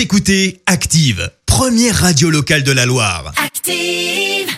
Vous écoutez Active, première radio locale de la Loire. Active.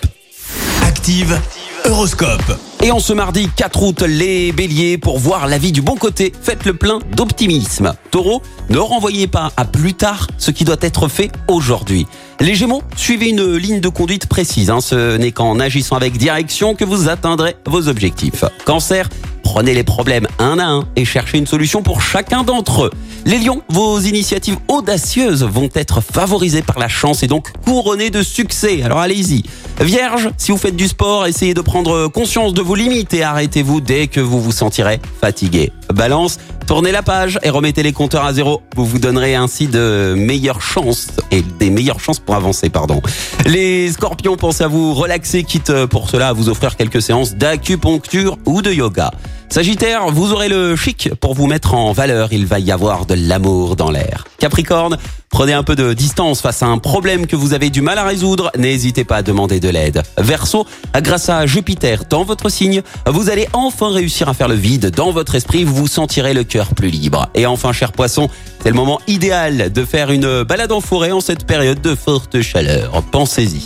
Active, Horoscope. Et en ce mardi 4 août, les béliers, pour voir la vie du bon côté, faites le plein d'optimisme. Taureau, ne renvoyez pas à plus tard ce qui doit être fait aujourd'hui. Les gémeaux, suivez une ligne de conduite précise. hein. Ce n'est qu'en agissant avec direction que vous atteindrez vos objectifs. Cancer, prenez les problèmes un à un et cherchez une solution pour chacun d'entre eux. Les lions, vos initiatives audacieuses vont être favorisées par la chance et donc couronnées de succès. Alors allez-y. Vierge, si vous faites du sport, essayez de prendre conscience de vos limites et arrêtez-vous dès que vous vous sentirez fatigué. Balance, tournez la page et remettez les compteurs à zéro. Vous vous donnerez ainsi de meilleures chances et des meilleures chances pour avancer, pardon. Les scorpions, pensez à vous relaxer, quitte pour cela à vous offrir quelques séances d'acupuncture ou de yoga. Sagittaire, vous aurez le chic pour vous mettre en valeur. Il va y avoir de l'amour dans l'air. Capricorne, prenez un peu de distance face à un problème que vous avez du mal à résoudre. N'hésitez pas à demander de l'aide. Verseau, grâce à Jupiter dans votre signe, vous allez enfin réussir à faire le vide dans votre esprit. Vous vous sentirez le cœur plus libre. Et enfin, cher poisson, c'est le moment idéal de faire une balade en forêt en cette période de forte chaleur. Pensez-y.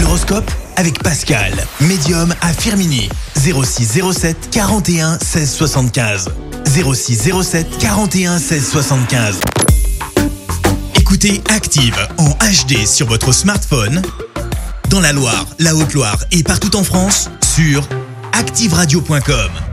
L'horoscope? Avec Pascal, médium à Firmini. 06 07 41 16 75. 06 07 41 16 75. Écoutez Active en HD sur votre smartphone, dans la Loire, la Haute-Loire et partout en France, sur activeradio.com.